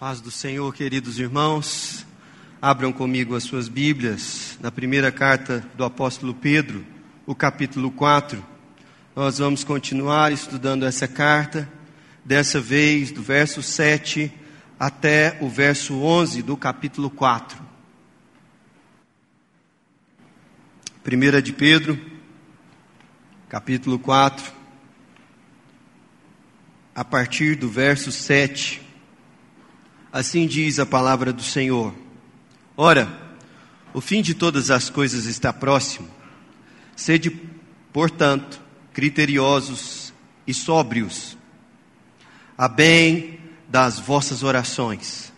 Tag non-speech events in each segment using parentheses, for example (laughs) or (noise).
Paz do Senhor, queridos irmãos. Abram comigo as suas Bíblias na primeira carta do apóstolo Pedro, o capítulo 4. Nós vamos continuar estudando essa carta, dessa vez do verso 7 até o verso 11 do capítulo 4. Primeira de Pedro, capítulo 4, a partir do verso 7. Assim diz a palavra do Senhor: Ora, o fim de todas as coisas está próximo. Sede, portanto, criteriosos e sóbrios, a bem das vossas orações.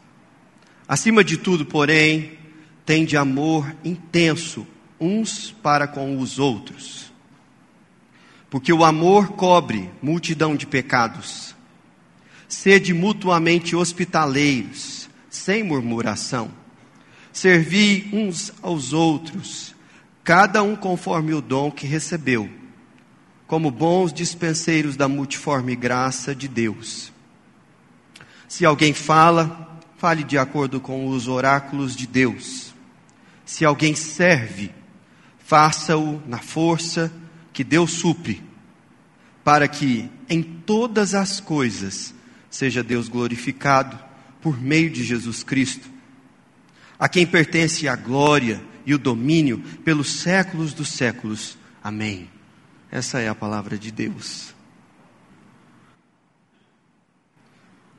Acima de tudo, porém, tende amor intenso uns para com os outros. Porque o amor cobre multidão de pecados. Sede mutuamente hospitaleiros, sem murmuração. Servi uns aos outros, cada um conforme o dom que recebeu, como bons dispenseiros da multiforme graça de Deus. Se alguém fala, fale de acordo com os oráculos de Deus. Se alguém serve, faça-o na força que Deus supre, para que em todas as coisas seja Deus glorificado por meio de Jesus Cristo, a quem pertence a glória e o domínio pelos séculos dos séculos. Amém. Essa é a palavra de Deus.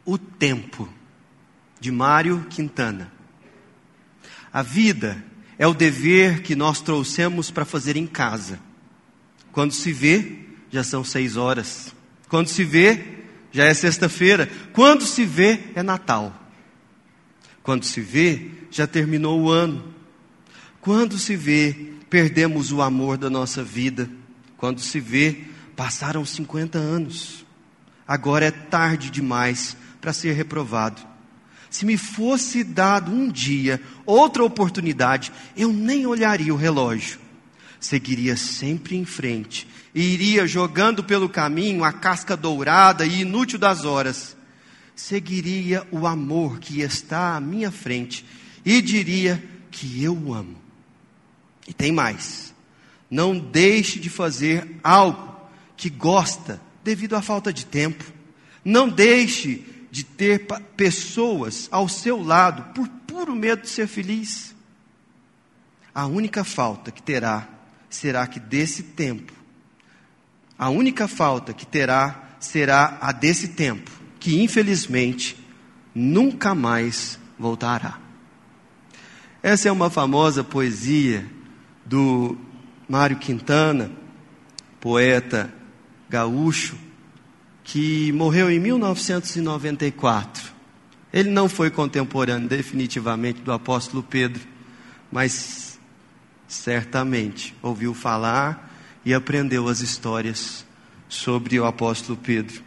O tempo, de Mário Quintana. A vida é o dever que nós trouxemos para fazer em casa. Quando se vê, já são seis horas. Quando se vê, já é sexta-feira. Quando se vê, é Natal. Quando se vê, já terminou o ano. Quando se vê, perdemos o amor da nossa vida. Quando se vê, passaram 50 anos. Agora é tarde demais para ser reprovado. Se me fosse dado um dia, outra oportunidade, eu nem olharia o relógio. Seguiria sempre em frente e iria jogando pelo caminho a casca dourada e inútil das horas. Seguiria o amor que está à minha frente e diria que eu o amo. E tem mais. Não deixe de fazer algo que gosta devido à falta de tempo. Não deixe de ter pessoas ao seu lado por puro medo de ser feliz. A única falta que terá será que desse tempo, a única falta que terá será a desse tempo, que infelizmente nunca mais voltará. Essa é uma famosa poesia do Mário Quintana, poeta gaúcho, que morreu em 1994. Ele não foi contemporâneo definitivamente do apóstolo Pedro, mas certamente ouviu falar e aprendeu as histórias sobre o apóstolo Pedro.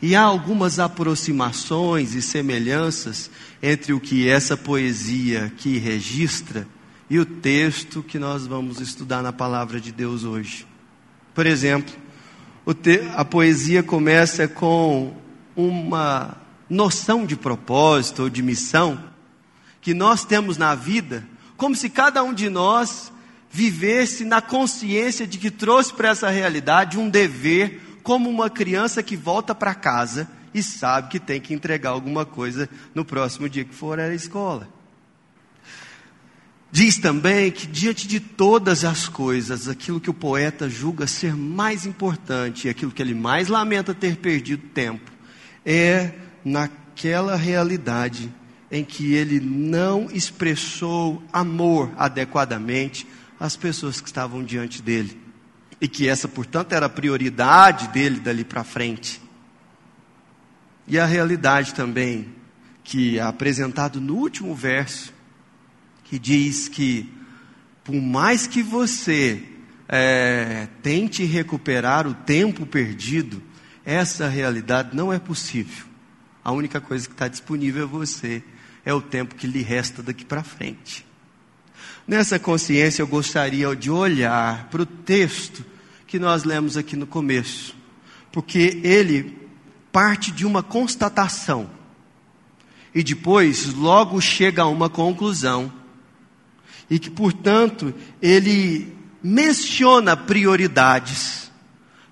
E há algumas aproximações e semelhanças entre o que essa poesia aqui registra e o texto que nós vamos estudar na palavra de Deus hoje. Por exemplo, a poesia começa com uma noção de propósito ou de missão que nós temos na vida, como se cada um de nós vivesse na consciência de que trouxe para essa realidade um dever, como uma criança que volta para casa e sabe que tem que entregar alguma coisa no próximo dia que for à escola. Diz também que diante de todas as coisas, aquilo que o poeta julga ser mais importante e aquilo que ele mais lamenta ter perdido tempo, é naquela realidade em que ele não expressou amor adequadamente às pessoas que estavam diante dele. E que essa, portanto, era a prioridade dele dali para frente. E a realidade também, que é apresentado no último verso, que diz que, por mais que você é, tente recuperar o tempo perdido, essa realidade não é possível. A única coisa que está disponível a você é o tempo que lhe resta daqui para frente. Nessa consciência, eu gostaria de olhar para o texto que nós lemos aqui no começo, porque ele parte de uma constatação. e depois logo chega a uma conclusão. E que, portanto, ele menciona prioridades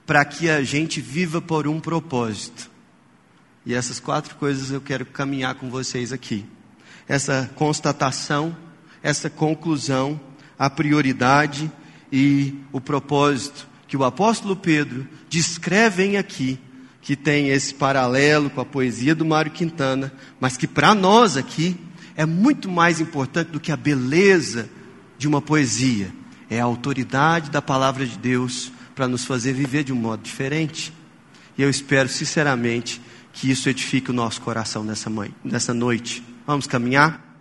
para que a gente viva por um propósito. E essas quatro coisas eu quero caminhar com vocês aqui. Essa constatação, essa conclusão, a prioridade e o propósito que o apóstolo Pedro descrevem aqui que tem esse paralelo com a poesia do Mário Quintana, mas que para nós aqui é muito mais importante do que a beleza de uma poesia. É a autoridade da palavra de Deus para nos fazer viver de um modo diferente. E eu espero sinceramente que isso edifique o nosso coração nessa, mãe, nessa noite. Vamos caminhar?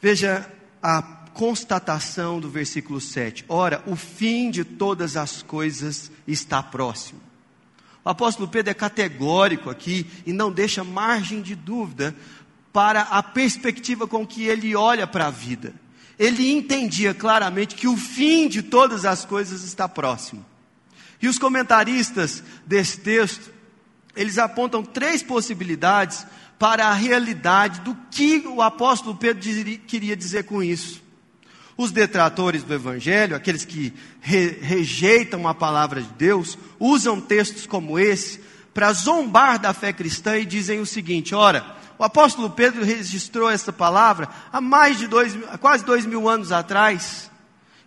Veja a constatação do versículo 7. Ora, o fim de todas as coisas está próximo. O apóstolo Pedro é categórico aqui e não deixa margem de dúvida para a perspectiva com que ele olha para a vida. Ele entendia claramente que o fim de todas as coisas está próximo. E os comentaristas desse texto, eles apontam três possibilidades para a realidade do que o apóstolo Pedro queria dizer com isso. Os detratores do Evangelho, aqueles que re rejeitam a palavra de Deus, usam textos como esse para zombar da fé cristã e dizem o seguinte: ora, o apóstolo Pedro registrou essa palavra há mais de dois, quase dois mil anos atrás.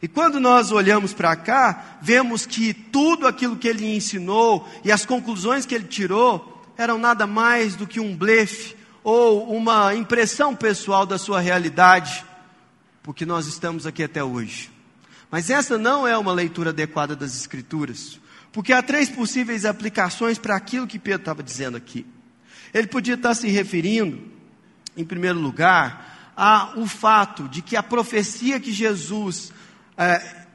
E quando nós olhamos para cá, vemos que tudo aquilo que ele ensinou e as conclusões que ele tirou eram nada mais do que um blefe ou uma impressão pessoal da sua realidade porque nós estamos aqui até hoje. Mas essa não é uma leitura adequada das Escrituras, porque há três possíveis aplicações para aquilo que Pedro estava dizendo aqui. Ele podia estar se referindo, em primeiro lugar, ao fato de que a profecia que Jesus é,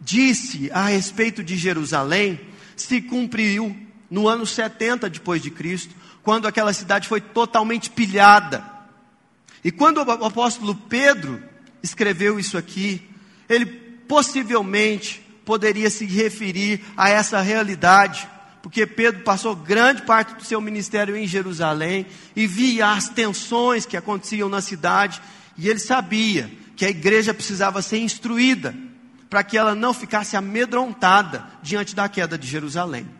disse a respeito de Jerusalém se cumpriu no ano 70 depois de Cristo, quando aquela cidade foi totalmente pilhada. E quando o apóstolo Pedro escreveu isso aqui, ele possivelmente poderia se referir a essa realidade, porque Pedro passou grande parte do seu ministério em Jerusalém e via as tensões que aconteciam na cidade, e ele sabia que a igreja precisava ser instruída para que ela não ficasse amedrontada diante da queda de Jerusalém.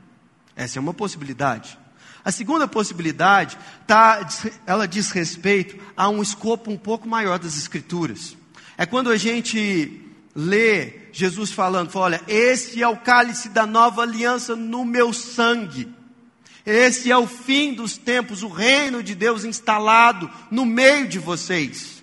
Essa é uma possibilidade. A segunda possibilidade, tá, ela diz respeito a um escopo um pouco maior das Escrituras. É quando a gente lê Jesus falando, fala, olha, esse é o cálice da nova aliança no meu sangue. Esse é o fim dos tempos, o reino de Deus instalado no meio de vocês.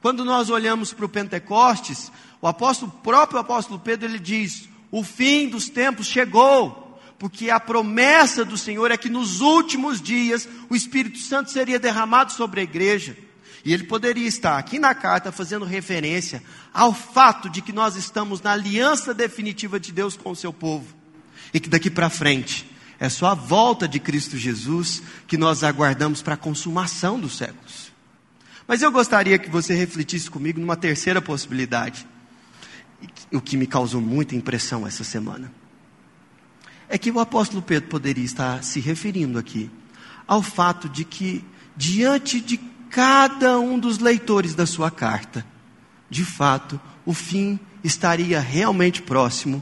Quando nós olhamos para o Pentecostes, o apóstolo, o próprio apóstolo Pedro, ele diz: o fim dos tempos chegou, porque a promessa do Senhor é que nos últimos dias o Espírito Santo seria derramado sobre a igreja. E ele poderia estar aqui na carta fazendo referência ao fato de que nós estamos na aliança definitiva de Deus com o seu povo. E que daqui para frente é só a volta de Cristo Jesus que nós aguardamos para a consumação dos séculos. Mas eu gostaria que você refletisse comigo numa terceira possibilidade, o que me causou muita impressão essa semana. É que o apóstolo Pedro poderia estar se referindo aqui ao fato de que, diante de cada um dos leitores da sua carta, de fato, o fim estaria realmente próximo,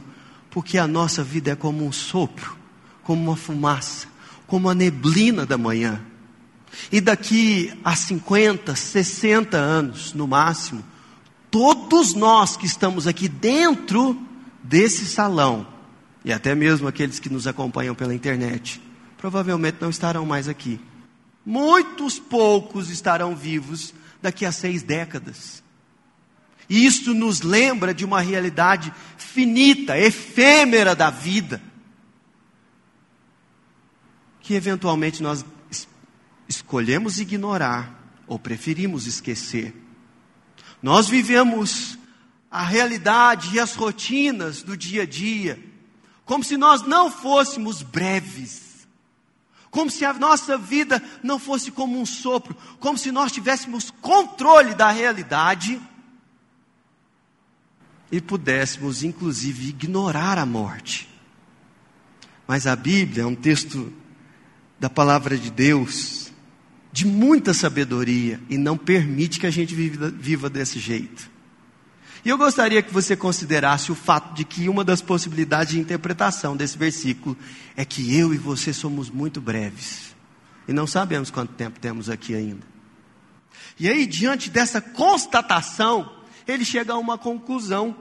porque a nossa vida é como um sopro, como uma fumaça, como a neblina da manhã. E daqui a 50, 60 anos, no máximo, todos nós que estamos aqui dentro desse salão, e até mesmo aqueles que nos acompanham pela internet, provavelmente não estarão mais aqui. Muitos poucos estarão vivos daqui a seis décadas. E isso nos lembra de uma realidade finita, efêmera da vida, que eventualmente nós escolhemos ignorar ou preferimos esquecer. Nós vivemos a realidade e as rotinas do dia a dia, como se nós não fôssemos breves como se a nossa vida não fosse como um sopro, como se nós tivéssemos controle da realidade e pudéssemos, inclusive, ignorar a morte. Mas a Bíblia é um texto da palavra de Deus de muita sabedoria e não permite que a gente viva, desse jeito. E eu gostaria que você considerasse o fato de que uma das possibilidades de interpretação desse versículo é que eu e você somos muito breves. E não sabemos quanto tempo temos aqui ainda. E aí, diante dessa constatação, ele chega a uma conclusão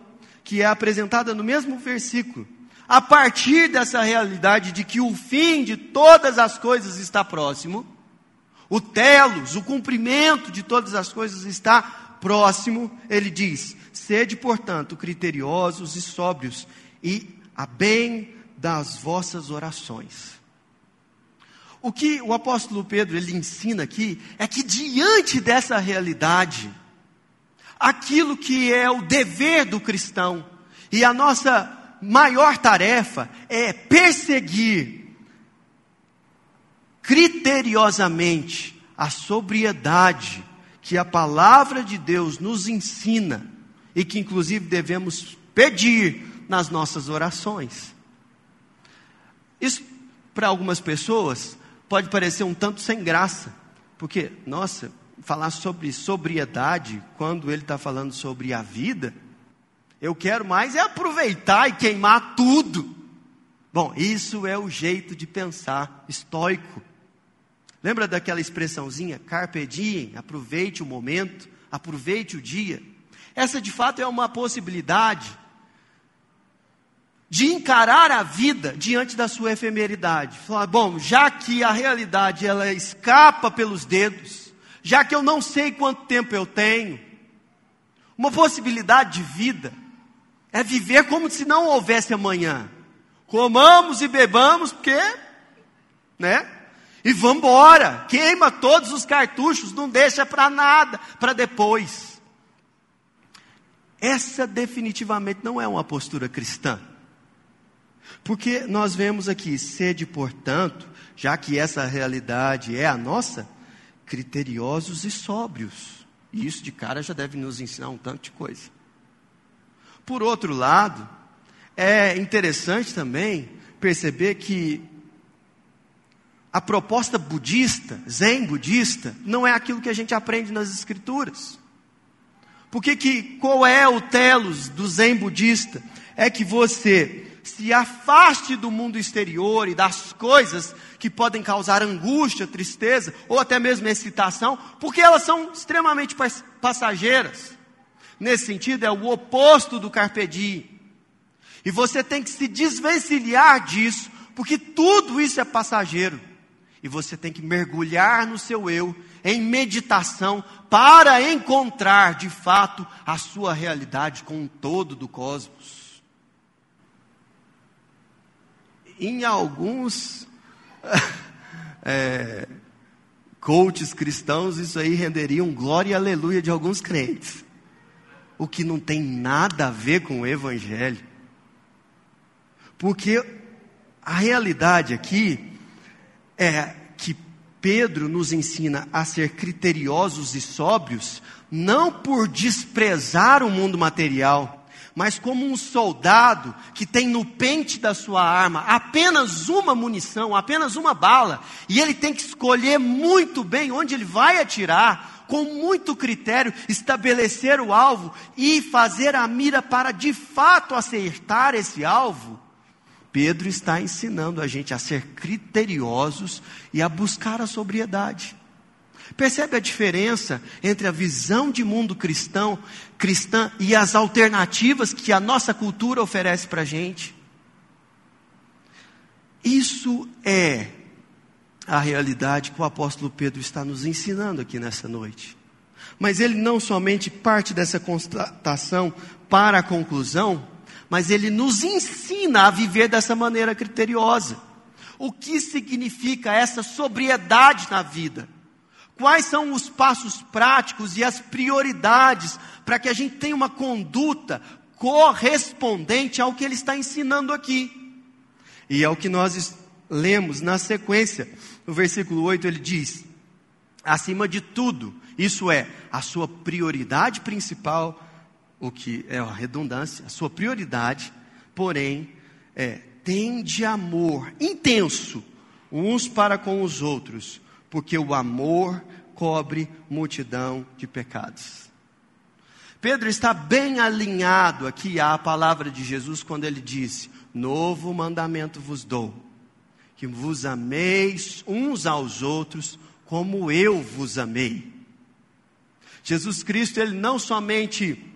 que é apresentada no mesmo versículo. A partir dessa realidade de que o fim de todas as coisas está próximo, o telos, o cumprimento de todas as coisas está próximo, ele diz: Sede, portanto, criteriosos e sóbrios, e a bem das vossas orações. O que o apóstolo Pedro ele ensina aqui é que diante dessa realidade, aquilo que é o dever do cristão e a nossa maior tarefa é perseguir criteriosamente a sobriedade que a palavra de Deus nos ensina e que inclusive devemos pedir nas nossas orações. Isso para algumas pessoas pode parecer um tanto sem graça, porque, nossa, falar sobre sobriedade quando ele está falando sobre a vida, eu quero mais é aproveitar e queimar tudo. Bom, isso é o jeito de pensar estoico. Lembra daquela expressãozinha, carpe diem, aproveite o momento, aproveite o dia. Essa de fato é uma possibilidade de encarar a vida diante da sua efemeridade. Falar, bom, já que a realidade ela escapa pelos dedos, já que eu não sei quanto tempo eu tenho, uma possibilidade de vida é viver como se não houvesse amanhã. Comamos e bebamos, porque, né? E vamos embora. Queima todos os cartuchos, não deixa para nada, para depois. Essa definitivamente não é uma postura cristã. Porque nós vemos aqui, sede, portanto, já que essa realidade é a nossa, criteriosos e sóbrios. E isso de cara já deve nos ensinar um tanto de coisa. Por outro lado, é interessante também perceber que a proposta budista, zen budista, não é aquilo que a gente aprende nas escrituras. Porque que, qual é o telos do zen budista? É que você se afaste do mundo exterior e das coisas que podem causar angústia, tristeza ou até mesmo excitação, porque elas são extremamente passageiras. Nesse sentido, é o oposto do carpe diem. E você tem que se desvencilhar disso, porque tudo isso é passageiro. E você tem que mergulhar no seu eu em meditação para encontrar de fato a sua realidade com o todo do cosmos. Em alguns (laughs) é, coaches cristãos, isso aí renderia um glória e aleluia de alguns crentes, o que não tem nada a ver com o Evangelho, porque a realidade aqui é Pedro nos ensina a ser criteriosos e sóbrios, não por desprezar o mundo material, mas como um soldado que tem no pente da sua arma apenas uma munição, apenas uma bala, e ele tem que escolher muito bem onde ele vai atirar, com muito critério, estabelecer o alvo e fazer a mira para de fato acertar esse alvo. Pedro está ensinando a gente a ser criteriosos e a buscar a sobriedade. Percebe a diferença entre a visão de mundo cristão, cristã e as alternativas que a nossa cultura oferece para a gente? Isso é a realidade que o apóstolo Pedro está nos ensinando aqui nessa noite. Mas ele não somente parte dessa constatação para a conclusão, mas ele nos ensina a viver dessa maneira criteriosa. O que significa essa sobriedade na vida? Quais são os passos práticos e as prioridades para que a gente tenha uma conduta correspondente ao que ele está ensinando aqui? E é o que nós lemos na sequência. No versículo 8 ele diz: acima de tudo, isso é, a sua prioridade principal o que é a redundância, a sua prioridade, porém, é tende amor intenso uns para com os outros, porque o amor cobre multidão de pecados. Pedro está bem alinhado aqui à palavra de Jesus quando ele disse: Novo mandamento vos dou, que vos ameis uns aos outros como eu vos amei. Jesus Cristo, ele não somente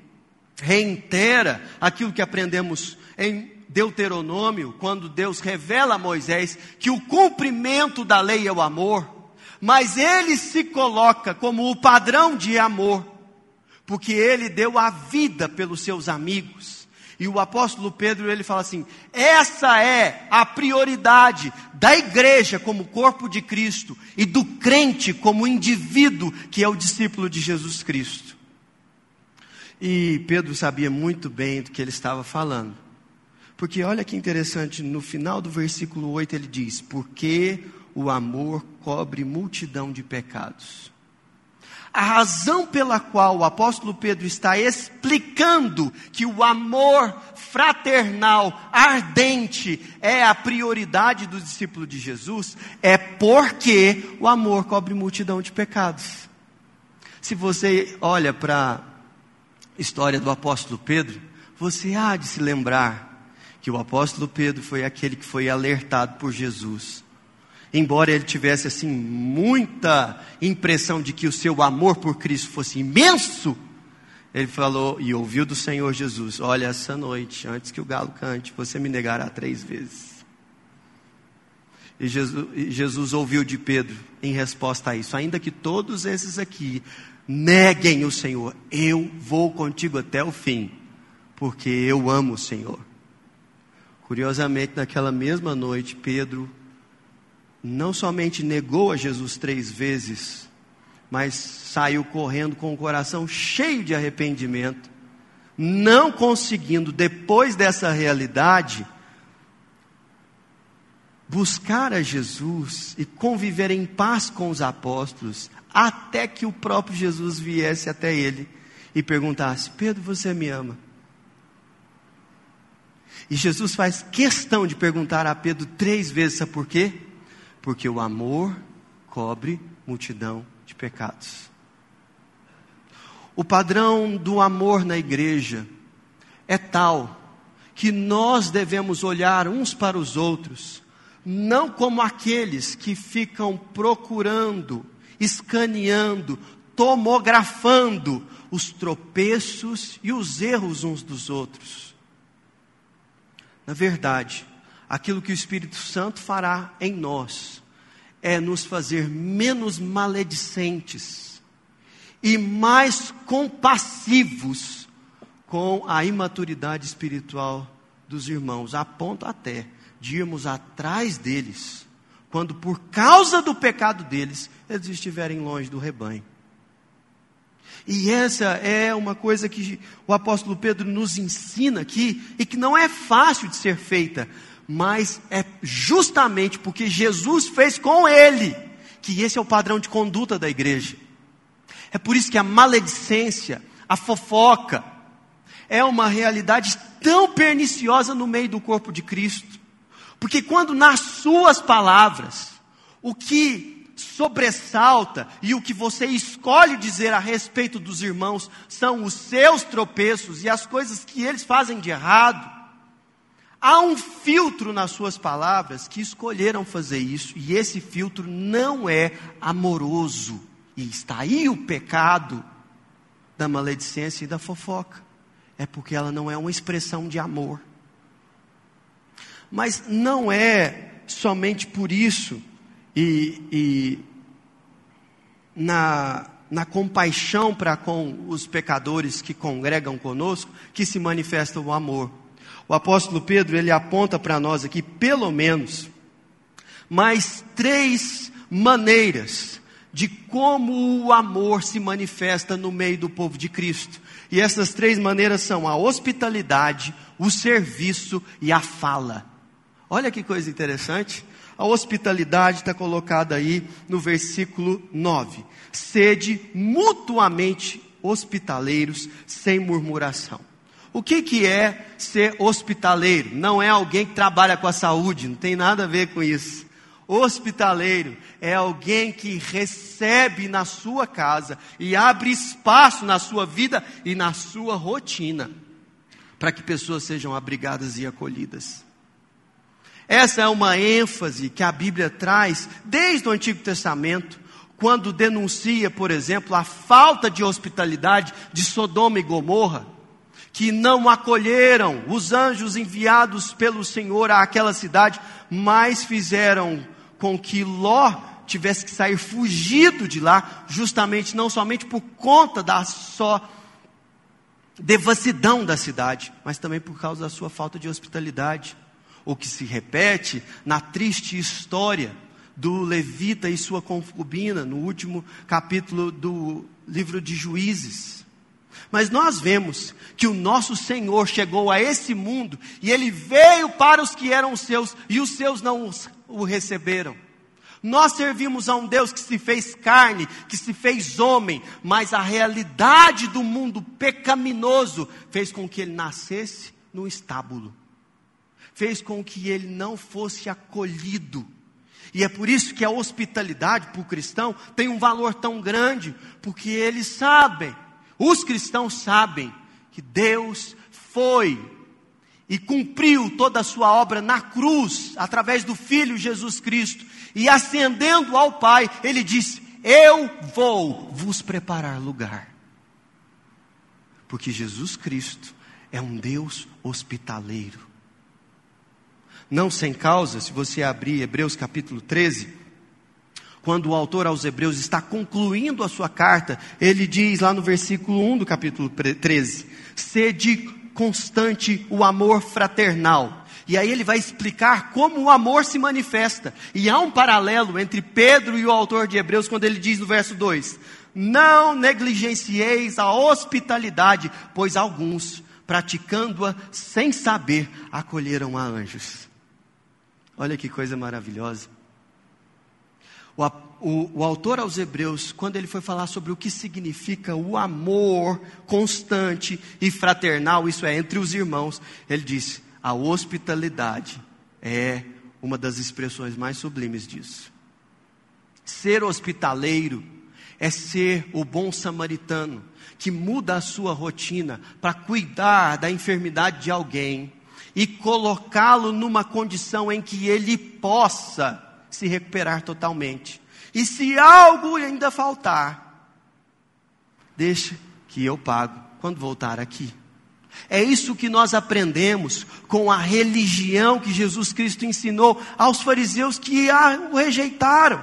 reitera aquilo que aprendemos em Deuteronômio, quando Deus revela a Moisés que o cumprimento da lei é o amor, mas ele se coloca como o padrão de amor, porque ele deu a vida pelos seus amigos. E o apóstolo Pedro, ele fala assim: essa é a prioridade da igreja como corpo de Cristo e do crente como indivíduo que é o discípulo de Jesus Cristo. E Pedro sabia muito bem do que ele estava falando. Porque olha que interessante, no final do versículo 8 ele diz: Porque o amor cobre multidão de pecados. A razão pela qual o apóstolo Pedro está explicando que o amor fraternal, ardente, é a prioridade do discípulo de Jesus, é porque o amor cobre multidão de pecados. Se você olha para história do apóstolo Pedro, você há de se lembrar que o apóstolo Pedro foi aquele que foi alertado por Jesus embora ele tivesse assim muita impressão de que o seu amor por Cristo fosse imenso, ele falou e ouviu do Senhor Jesus: Olha, essa noite, antes que o galo cante, você me negará três vezes. E Jesus, e Jesus ouviu de Pedro em resposta a isso: Ainda que todos esses aqui neguem o Senhor, eu vou contigo até o fim, porque eu amo o Senhor. Curiosamente, naquela mesma noite, Pedro não somente negou a Jesus três vezes, mas saiu correndo com o coração cheio de arrependimento, não conseguindo, depois dessa realidade, buscar a Jesus e conviver em paz com os apóstolos, até que o próprio Jesus viesse até ele e perguntasse: Pedro, você me ama? E Jesus faz questão de perguntar a Pedro três vezes, sabe por quê? porque o amor cobre multidão de pecados. O padrão do amor na igreja é tal que nós devemos olhar uns para os outros, não como aqueles que ficam procurando, escaneando, tomografando os tropeços e os erros uns dos outros. Na verdade, aquilo que o Espírito Santo fará em nós é nos fazer menos maledicentes e mais compassivos com a imaturidade espiritual dos irmãos, a ponto até de irmos atrás deles, quando por causa do pecado deles, eles estiverem longe do rebanho. E essa é uma coisa que o apóstolo Pedro nos ensina aqui e que não é fácil de ser feita, mas é justamente porque Jesus fez com ele que esse é o padrão de conduta da igreja. É por isso que a maledicência, a fofoca, é uma realidade tão perniciosa no meio do corpo de Cristo. Porque quando nas suas palavras, o que sobressalta e o que você escolhe dizer a respeito dos irmãos são os seus tropeços e as coisas que eles fazem de errado, Há um filtro nas suas palavras que escolheram fazer isso, e esse filtro não é amoroso. E está aí o pecado da maledicência e da fofoca. É porque ela não é uma expressão de amor. Mas não é somente por isso, e, e na, na compaixão para com os pecadores que congregam conosco, que se manifesta o amor. O apóstolo Pedro, ele aponta para nós aqui, pelo menos, mais três maneiras de como o amor se manifesta no meio do povo de Cristo. E essas três maneiras são a hospitalidade, o serviço e a fala. Olha que coisa interessante. A hospitalidade está colocada aí no versículo 9. Sede mutuamente hospitaleiros sem murmuração. O que, que é ser hospitaleiro? Não é alguém que trabalha com a saúde, não tem nada a ver com isso. Hospitaleiro é alguém que recebe na sua casa e abre espaço na sua vida e na sua rotina para que pessoas sejam abrigadas e acolhidas. Essa é uma ênfase que a Bíblia traz desde o Antigo Testamento, quando denuncia, por exemplo, a falta de hospitalidade de Sodoma e Gomorra, que não acolheram os anjos enviados pelo Senhor àquela cidade, mas fizeram com que Ló tivesse que sair fugido de lá, justamente não somente por conta da só devassidão da cidade, mas também por causa da sua falta de hospitalidade, o que se repete na triste história do levita e sua concubina, no último capítulo do livro de Juízes. Mas nós vemos que o nosso Senhor chegou a esse mundo e ele veio para os que eram seus e os seus não o receberam. Nós servimos a um Deus que se fez carne, que se fez homem, mas a realidade do mundo pecaminoso fez com que ele nascesse no estábulo, fez com que ele não fosse acolhido. E é por isso que a hospitalidade para o cristão tem um valor tão grande, porque eles sabem, os cristãos sabem, que Deus foi e cumpriu toda a sua obra na cruz, através do Filho Jesus Cristo, e ascendendo ao Pai, ele disse: Eu vou vos preparar lugar. Porque Jesus Cristo é um Deus hospitaleiro. Não sem causa, se você abrir Hebreus capítulo 13, quando o autor aos Hebreus está concluindo a sua carta, ele diz lá no versículo 1 do capítulo 13: Sede constante o amor fraternal e aí ele vai explicar como o amor se manifesta. E há um paralelo entre Pedro e o autor de Hebreus quando ele diz no verso 2: Não negligencieis a hospitalidade, pois alguns, praticando-a sem saber, acolheram a anjos. Olha que coisa maravilhosa. O, o, o, autor aos Hebreus, quando ele foi falar sobre o que significa o amor constante e fraternal, isso é, entre os irmãos, ele disse: a hospitalidade é uma das expressões mais sublimes disso. Ser hospitaleiro é ser o bom samaritano que muda a sua rotina para cuidar da enfermidade de alguém e colocá-lo numa condição em que ele possa se recuperar totalmente. E se algo ainda faltar, deixe que eu pago quando voltar aqui. É isso que nós aprendemos com a religião que Jesus Cristo ensinou aos fariseus que o rejeitaram.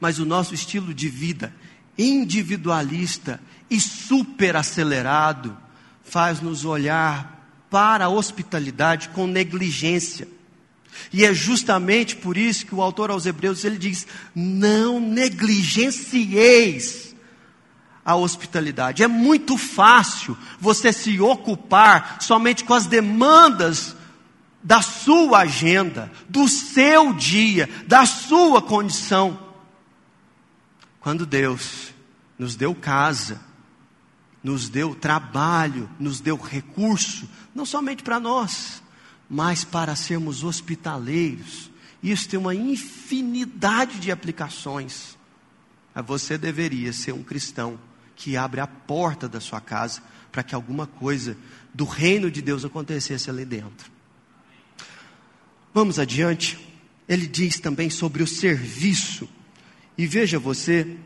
Mas o nosso estilo de vida individualista e super acelerado faz-nos olhar para a hospitalidade com negligência. E é justamente por isso que o autor aos Hebreus ele diz: não negligencieis a hospitalidade. É muito fácil você se ocupar somente com as demandas da sua agenda, do seu dia, da sua condição. Quando Deus nos deu casa, nos deu trabalho, nos deu recurso, não somente para nós, mas para sermos hospitaleiros. Isso tem uma infinidade de aplicações. Você deveria ser um cristão que abre a porta da sua casa para que alguma coisa do reino de Deus acontecesse ali dentro. Vamos adiante. Ele diz também sobre o serviço. E veja você,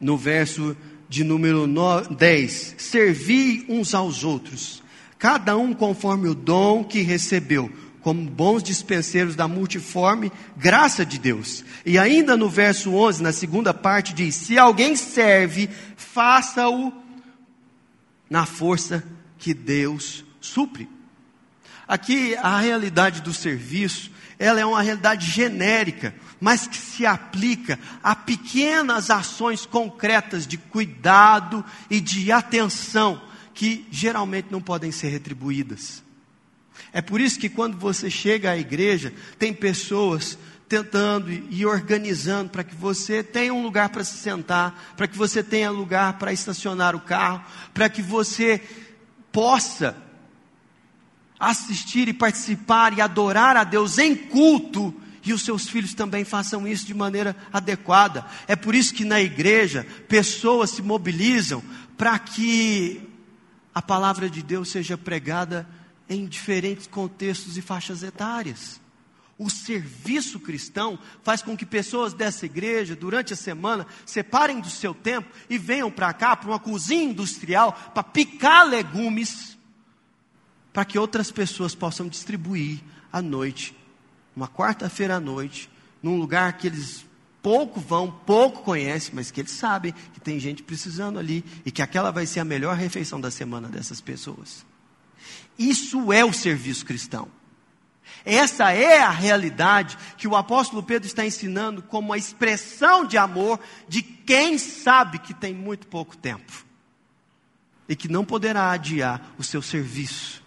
no verso de número 10: Servi uns aos outros, cada um conforme o dom que recebeu, como bons dispenseiros da multiforme graça de Deus. E ainda no verso 11, na segunda parte, diz: Se alguém serve, faça-o na força que Deus supre. Aqui a realidade do serviço, ela é uma realidade genérica, mas que se aplica a pequenas ações concretas de cuidado e de atenção que geralmente não podem ser retribuídas. É por isso que quando você chega à igreja, tem pessoas tentando e organizando para que você tenha um lugar para se sentar, para que você tenha lugar para estacionar o carro, para que você possa assistir e participar e adorar a Deus em culto e os seus filhos também façam isso de maneira adequada. É por isso que na igreja pessoas se mobilizam para que a palavra de Deus seja pregada em diferentes contextos e faixas etárias. O serviço cristão faz com que pessoas dessa igreja, durante a semana, separem do seu tempo e venham para cá, para uma cozinha industrial, para picar legumes, para que outras pessoas possam distribuir à noite, uma quarta-feira à noite, num lugar que eles pouco vão, pouco conhecem, mas que eles sabem que tem gente precisando ali e que aquela vai ser a melhor refeição da semana dessas pessoas. Isso é o serviço cristão. Essa é a realidade que o apóstolo Pedro está ensinando como a expressão de amor de quem sabe que tem muito pouco tempo e que não poderá adiar o seu serviço.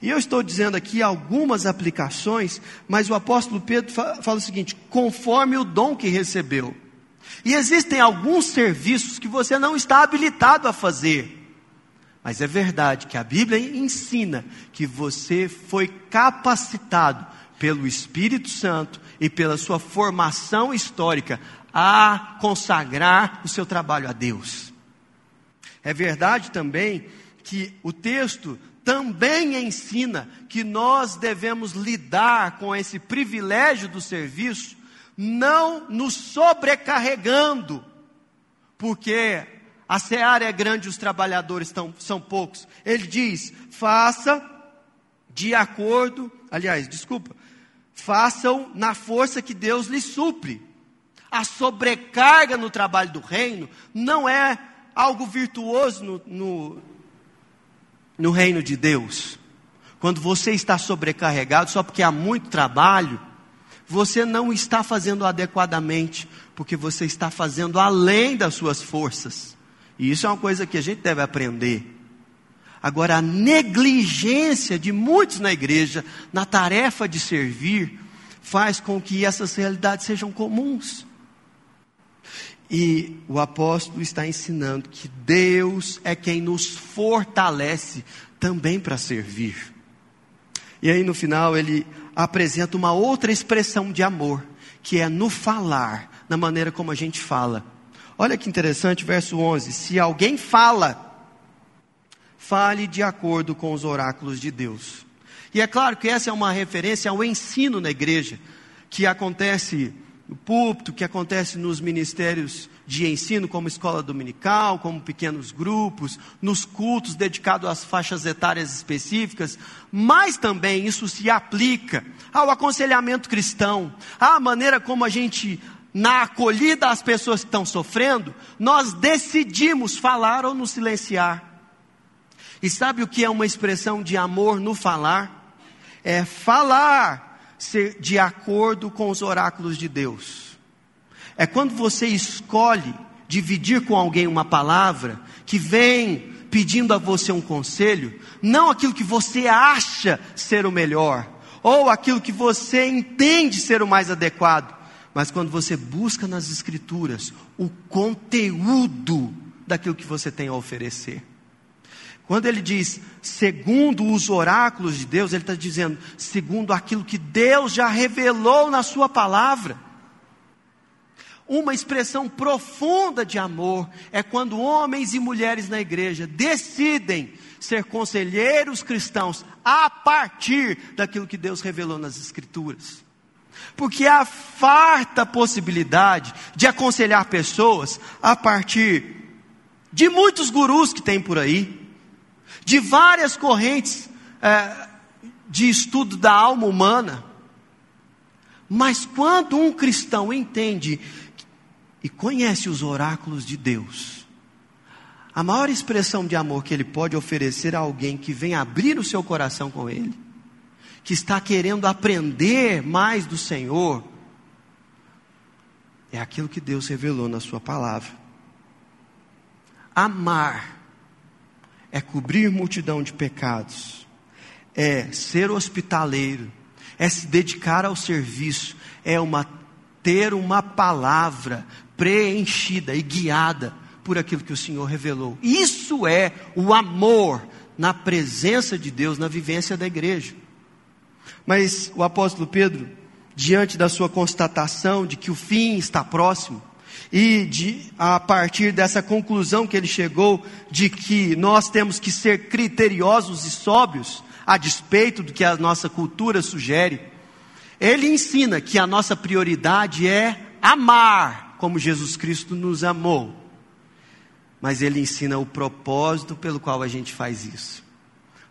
E eu estou dizendo aqui algumas aplicações, mas o apóstolo Pedro fala o seguinte: conforme o dom que recebeu. E existem alguns serviços que você não está habilitado a fazer. Mas é verdade que a Bíblia ensina que você foi capacitado pelo Espírito Santo e pela sua formação histórica a consagrar o seu trabalho a Deus. É verdade também que o texto também ensina que nós devemos lidar com esse privilégio do serviço, não nos sobrecarregando, porque a seara é grande e os trabalhadores tão, são poucos. Ele diz: faça de acordo, aliás, desculpa, façam na força que Deus lhe supre. A sobrecarga no trabalho do reino não é algo virtuoso no, no no reino de Deus. Quando você está sobrecarregado só porque há muito trabalho, você não está fazendo adequadamente, porque você está fazendo além das suas forças. E isso é uma coisa que a gente deve aprender. Agora, a negligência de muitos na igreja na tarefa de servir faz com que essas realidades sejam comuns. E o apóstolo está ensinando que Deus é quem nos fortalece também para servir. E aí no final ele apresenta uma outra expressão de amor, que é no falar, na maneira como a gente fala. Olha que interessante, verso 11: Se alguém fala, fale de acordo com os oráculos de Deus. E é claro que essa é uma referência ao ensino na igreja, que acontece no púlpito, que acontece nos ministérios de ensino, como escola dominical, como pequenos grupos, nos cultos dedicados às faixas etárias específicas, mas também isso se aplica ao aconselhamento cristão, à maneira como a gente, na acolhida às pessoas que estão sofrendo, nós decidimos falar ou nos silenciar. E sabe o que é uma expressão de amor no falar? É falar ser de acordo com os oráculos de Deus. É quando você escolhe dividir com alguém uma palavra que vem pedindo a você um conselho, não aquilo que você acha ser o melhor, ou aquilo que você entende ser o mais adequado, mas quando você busca nas Escrituras o conteúdo daquilo que você tem a oferecer. Quando ele diz, segundo os oráculos de Deus, ele está dizendo, segundo aquilo que Deus já revelou na Sua palavra. Uma expressão profunda de amor é quando homens e mulheres na igreja decidem ser conselheiros cristãos a partir daquilo que Deus revelou nas Escrituras. Porque há farta possibilidade de aconselhar pessoas a partir de muitos gurus que tem por aí, de várias correntes é, de estudo da alma humana. Mas quando um cristão entende e conhece os oráculos de Deus, a maior expressão de amor que ele pode oferecer a alguém que vem abrir o seu coração com ele, que está querendo aprender mais do Senhor, é aquilo que Deus revelou na Sua palavra. Amar é cobrir multidão de pecados, é ser hospitaleiro, é se dedicar ao serviço, é uma ter uma palavra preenchida e guiada por aquilo que o Senhor revelou. Isso é o amor na presença de Deus, na vivência da igreja. Mas o apóstolo Pedro diante da sua constatação de que o fim está próximo, e de, a partir dessa conclusão que ele chegou de que nós temos que ser criteriosos e sóbrios, a despeito do que a nossa cultura sugere, ele ensina que a nossa prioridade é amar como Jesus Cristo nos amou. Mas ele ensina o propósito pelo qual a gente faz isso.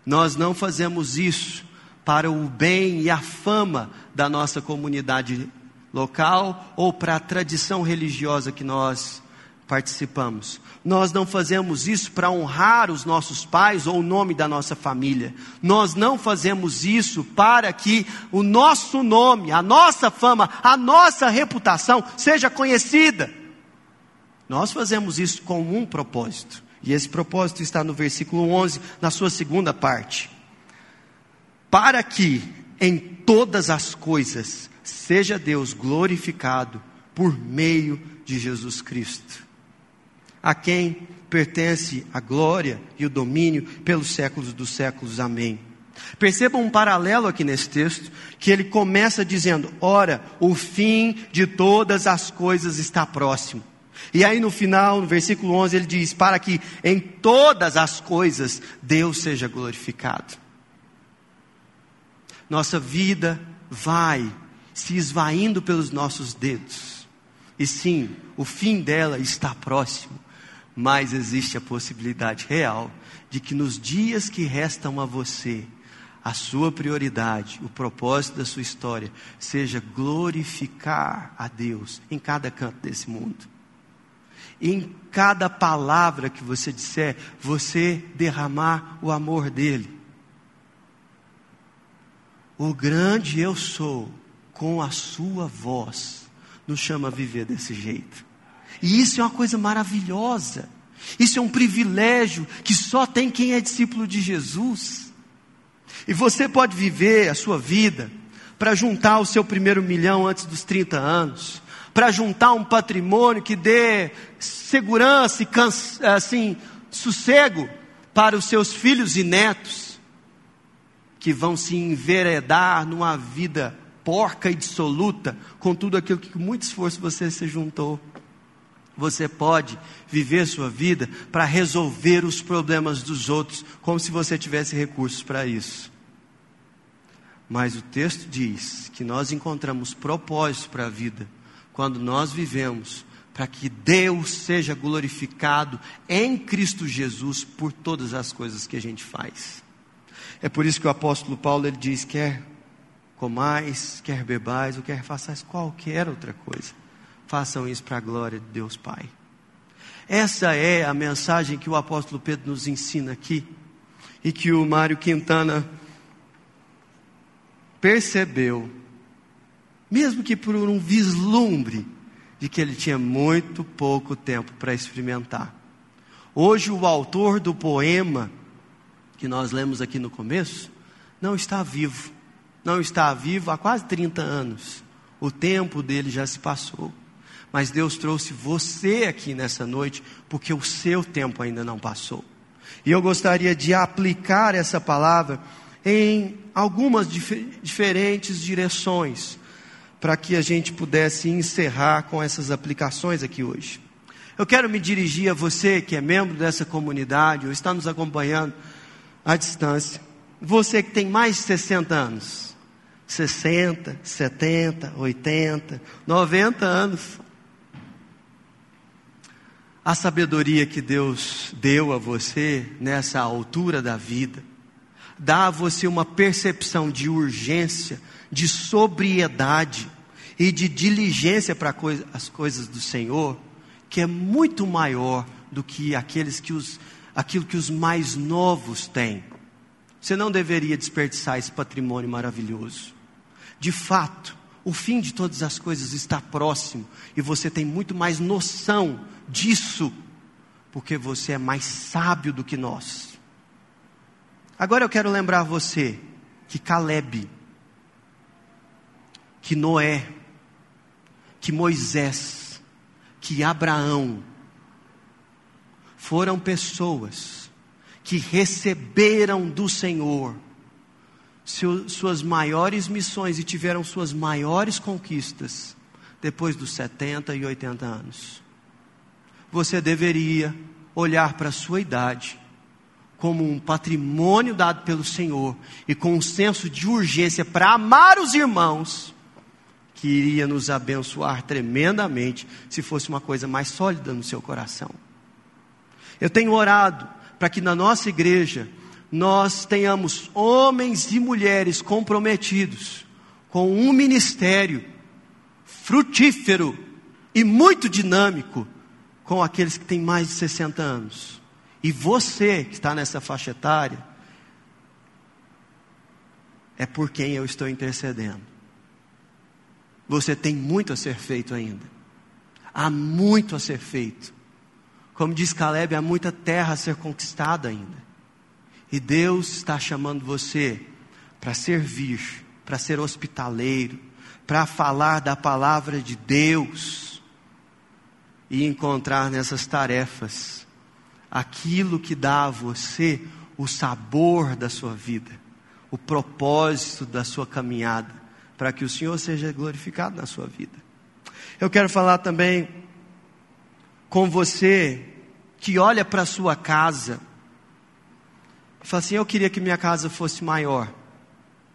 Nós não fazemos isso para o bem e a fama da nossa comunidade local ou para a tradição religiosa que nós participamos. Nós não fazemos isso para honrar os nossos pais ou o nome da nossa família. Nós não fazemos isso para que o nosso nome, a nossa fama, a nossa reputação seja conhecida. Nós fazemos isso com um propósito. E esse propósito está no versículo 11, na sua segunda parte. Para que em todas as coisas seja Deus glorificado por meio de Jesus Cristo a quem pertence a glória e o domínio pelos séculos dos séculos. Amém. Percebam um paralelo aqui nesse texto, que ele começa dizendo: Ora, o fim de todas as coisas está próximo. E aí no final, no versículo 11, ele diz: Para que em todas as coisas Deus seja glorificado. Nossa vida vai se esvaindo pelos nossos dedos. E sim, o fim dela está próximo mas existe a possibilidade real de que nos dias que restam a você, a sua prioridade, o propósito da sua história, seja glorificar a Deus em cada canto desse mundo. Em cada palavra que você disser, você derramar o amor dele. O grande eu sou, com a sua voz, nos chama a viver desse jeito. E isso é uma coisa maravilhosa. Isso é um privilégio que só tem quem é discípulo de Jesus. E você pode viver a sua vida para juntar o seu primeiro milhão antes dos 30 anos, para juntar um patrimônio que dê segurança e assim, sossego para os seus filhos e netos, que vão se enveredar numa vida porca e dissoluta com tudo aquilo que com muito esforço você se juntou. Você pode viver sua vida para resolver os problemas dos outros, como se você tivesse recursos para isso. Mas o texto diz que nós encontramos propósito para a vida quando nós vivemos para que Deus seja glorificado em Cristo Jesus por todas as coisas que a gente faz. É por isso que o apóstolo Paulo ele diz: quer comais, quer bebais, ou quer façais qualquer outra coisa façam isso para a glória de Deus Pai. Essa é a mensagem que o apóstolo Pedro nos ensina aqui e que o Mário Quintana percebeu, mesmo que por um vislumbre, de que ele tinha muito pouco tempo para experimentar. Hoje, o autor do poema que nós lemos aqui no começo não está vivo. Não está vivo há quase 30 anos. O tempo dele já se passou mas Deus trouxe você aqui nessa noite, porque o seu tempo ainda não passou. E eu gostaria de aplicar essa palavra em algumas dif diferentes direções, para que a gente pudesse encerrar com essas aplicações aqui hoje. Eu quero me dirigir a você que é membro dessa comunidade ou está nos acompanhando à distância. Você que tem mais de 60 anos, 60, 70, 80, 90 anos a sabedoria que Deus deu a você nessa altura da vida, dá a você uma percepção de urgência, de sobriedade e de diligência para as coisas do Senhor, que é muito maior do que aqueles que os, aquilo que os mais novos têm. Você não deveria desperdiçar esse patrimônio maravilhoso. De fato, o fim de todas as coisas está próximo e você tem muito mais noção disso, porque você é mais sábio do que nós. Agora eu quero lembrar você que Caleb, que Noé, que Moisés, que Abraão foram pessoas que receberam do Senhor suas maiores missões e tiveram suas maiores conquistas depois dos 70 e 80 anos. Você deveria olhar para a sua idade como um patrimônio dado pelo Senhor e com um senso de urgência para amar os irmãos, que iria nos abençoar tremendamente se fosse uma coisa mais sólida no seu coração. Eu tenho orado para que na nossa igreja nós tenhamos homens e mulheres comprometidos com um ministério frutífero e muito dinâmico com aqueles que têm mais de 60 anos. E você que está nessa faixa etária, é por quem eu estou intercedendo. Você tem muito a ser feito ainda. Há muito a ser feito. Como diz Caleb, há muita terra a ser conquistada ainda. E Deus está chamando você para servir, para ser hospitaleiro, para falar da palavra de Deus e encontrar nessas tarefas aquilo que dá a você o sabor da sua vida, o propósito da sua caminhada, para que o Senhor seja glorificado na sua vida. Eu quero falar também com você que olha para a sua casa e fala assim: Eu queria que minha casa fosse maior.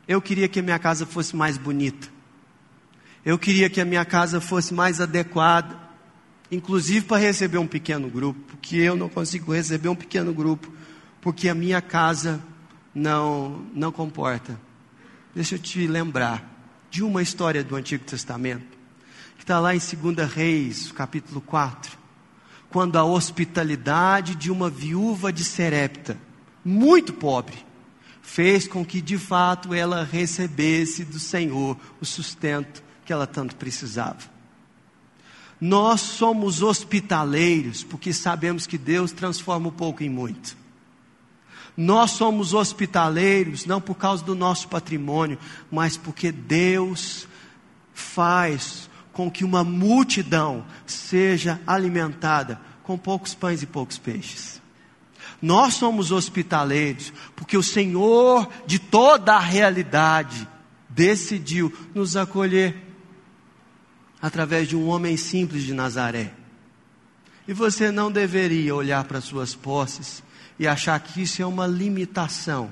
Eu queria que minha casa fosse mais bonita. Eu queria que a minha casa fosse mais adequada, inclusive para receber um pequeno grupo, porque eu não consigo receber um pequeno grupo, porque a minha casa não não comporta. Deixa eu te lembrar de uma história do Antigo Testamento, que está lá em 2 Reis, capítulo 4, quando a hospitalidade de uma viúva de Serepta muito pobre, fez com que de fato ela recebesse do Senhor o sustento que ela tanto precisava. Nós somos hospitaleiros porque sabemos que Deus transforma o pouco em muito. Nós somos hospitaleiros não por causa do nosso patrimônio, mas porque Deus faz com que uma multidão seja alimentada com poucos pães e poucos peixes. Nós somos hospitaleiros, porque o Senhor de toda a realidade decidiu nos acolher através de um homem simples de Nazaré. E você não deveria olhar para suas posses e achar que isso é uma limitação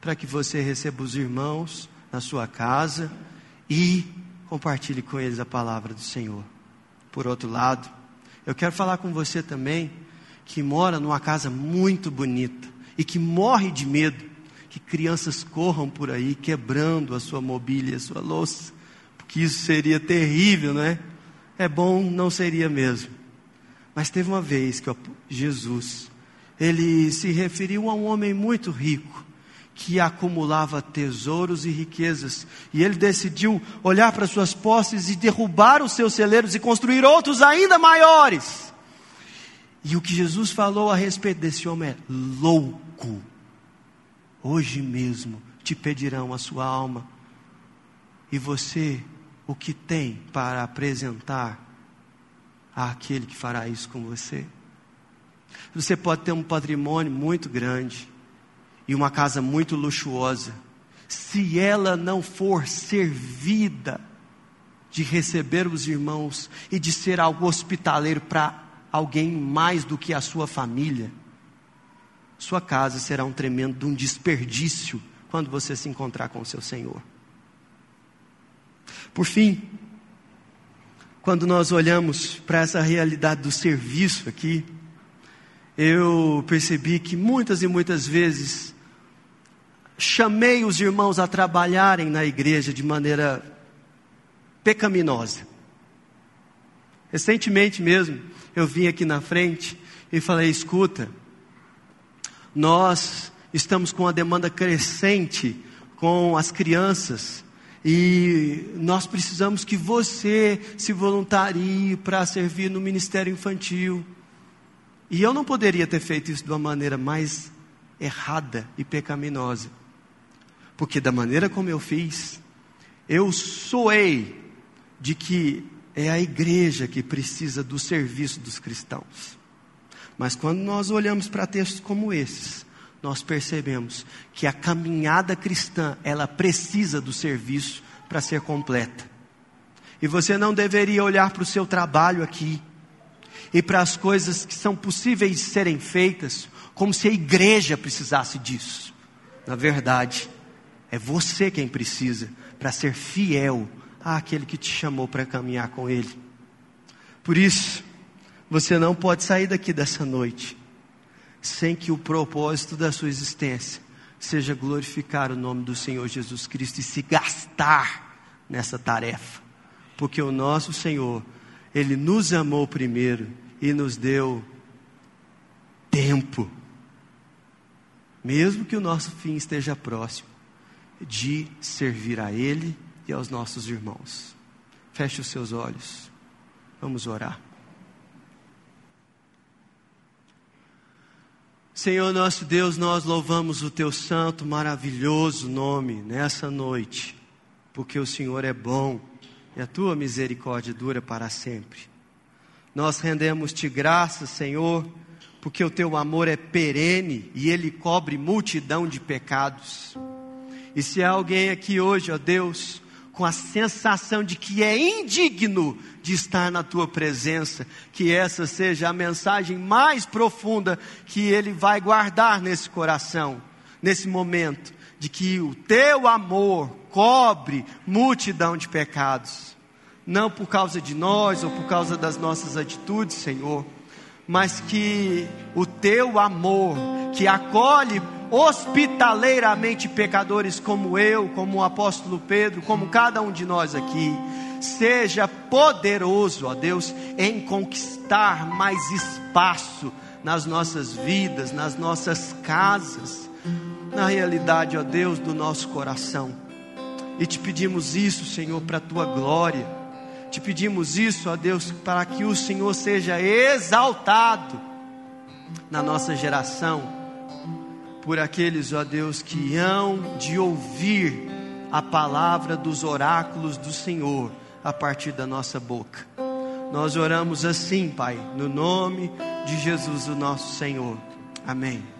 para que você receba os irmãos na sua casa e compartilhe com eles a palavra do Senhor. Por outro lado, eu quero falar com você também que mora numa casa muito bonita e que morre de medo que crianças corram por aí quebrando a sua mobília, a sua louça, porque isso seria terrível, não é? É bom, não seria mesmo. Mas teve uma vez que Jesus, ele se referiu a um homem muito rico, que acumulava tesouros e riquezas, e ele decidiu olhar para suas posses e derrubar os seus celeiros e construir outros ainda maiores. E o que Jesus falou a respeito desse homem é louco. Hoje mesmo te pedirão a sua alma. E você, o que tem para apresentar àquele que fará isso com você? Você pode ter um patrimônio muito grande e uma casa muito luxuosa. Se ela não for servida de receber os irmãos e de ser algo hospitaleiro para alguém mais do que a sua família, sua casa será um tremendo um desperdício quando você se encontrar com o seu Senhor. Por fim, quando nós olhamos para essa realidade do serviço aqui, eu percebi que muitas e muitas vezes chamei os irmãos a trabalharem na igreja de maneira pecaminosa. Recentemente mesmo, eu vim aqui na frente e falei: escuta, nós estamos com uma demanda crescente com as crianças e nós precisamos que você se voluntarie para servir no ministério infantil. E eu não poderia ter feito isso de uma maneira mais errada e pecaminosa, porque da maneira como eu fiz, eu soei de que é a igreja que precisa do serviço dos cristãos. Mas quando nós olhamos para textos como esses, nós percebemos que a caminhada cristã, ela precisa do serviço para ser completa. E você não deveria olhar para o seu trabalho aqui e para as coisas que são possíveis de serem feitas como se a igreja precisasse disso. Na verdade, é você quem precisa para ser fiel àquele que te chamou para caminhar com ele. Por isso, você não pode sair daqui dessa noite sem que o propósito da sua existência seja glorificar o nome do Senhor Jesus Cristo e se gastar nessa tarefa. Porque o nosso Senhor, Ele nos amou primeiro e nos deu tempo, mesmo que o nosso fim esteja próximo, de servir a Ele e aos nossos irmãos. Feche os seus olhos, vamos orar. Senhor nosso Deus, nós louvamos o teu santo, maravilhoso nome nessa noite, porque o Senhor é bom e a tua misericórdia dura para sempre. Nós rendemos-te graças, Senhor, porque o teu amor é perene e ele cobre multidão de pecados. E se há alguém aqui hoje, ó Deus, com a sensação de que é indigno de estar na tua presença, que essa seja a mensagem mais profunda que ele vai guardar nesse coração, nesse momento, de que o teu amor cobre multidão de pecados, não por causa de nós ou por causa das nossas atitudes, Senhor, mas que o teu amor, que acolhe hospitaleiramente pecadores como eu, como o apóstolo Pedro, como cada um de nós aqui, seja poderoso, ó Deus, em conquistar mais espaço nas nossas vidas, nas nossas casas, na realidade, ó Deus, do nosso coração. E te pedimos isso, Senhor, para a tua glória. Te pedimos isso, ó Deus, para que o Senhor seja exaltado na nossa geração por aqueles, ó Deus, que hão de ouvir a palavra dos oráculos do Senhor a partir da nossa boca. Nós oramos assim, Pai, no nome de Jesus, o nosso Senhor. Amém.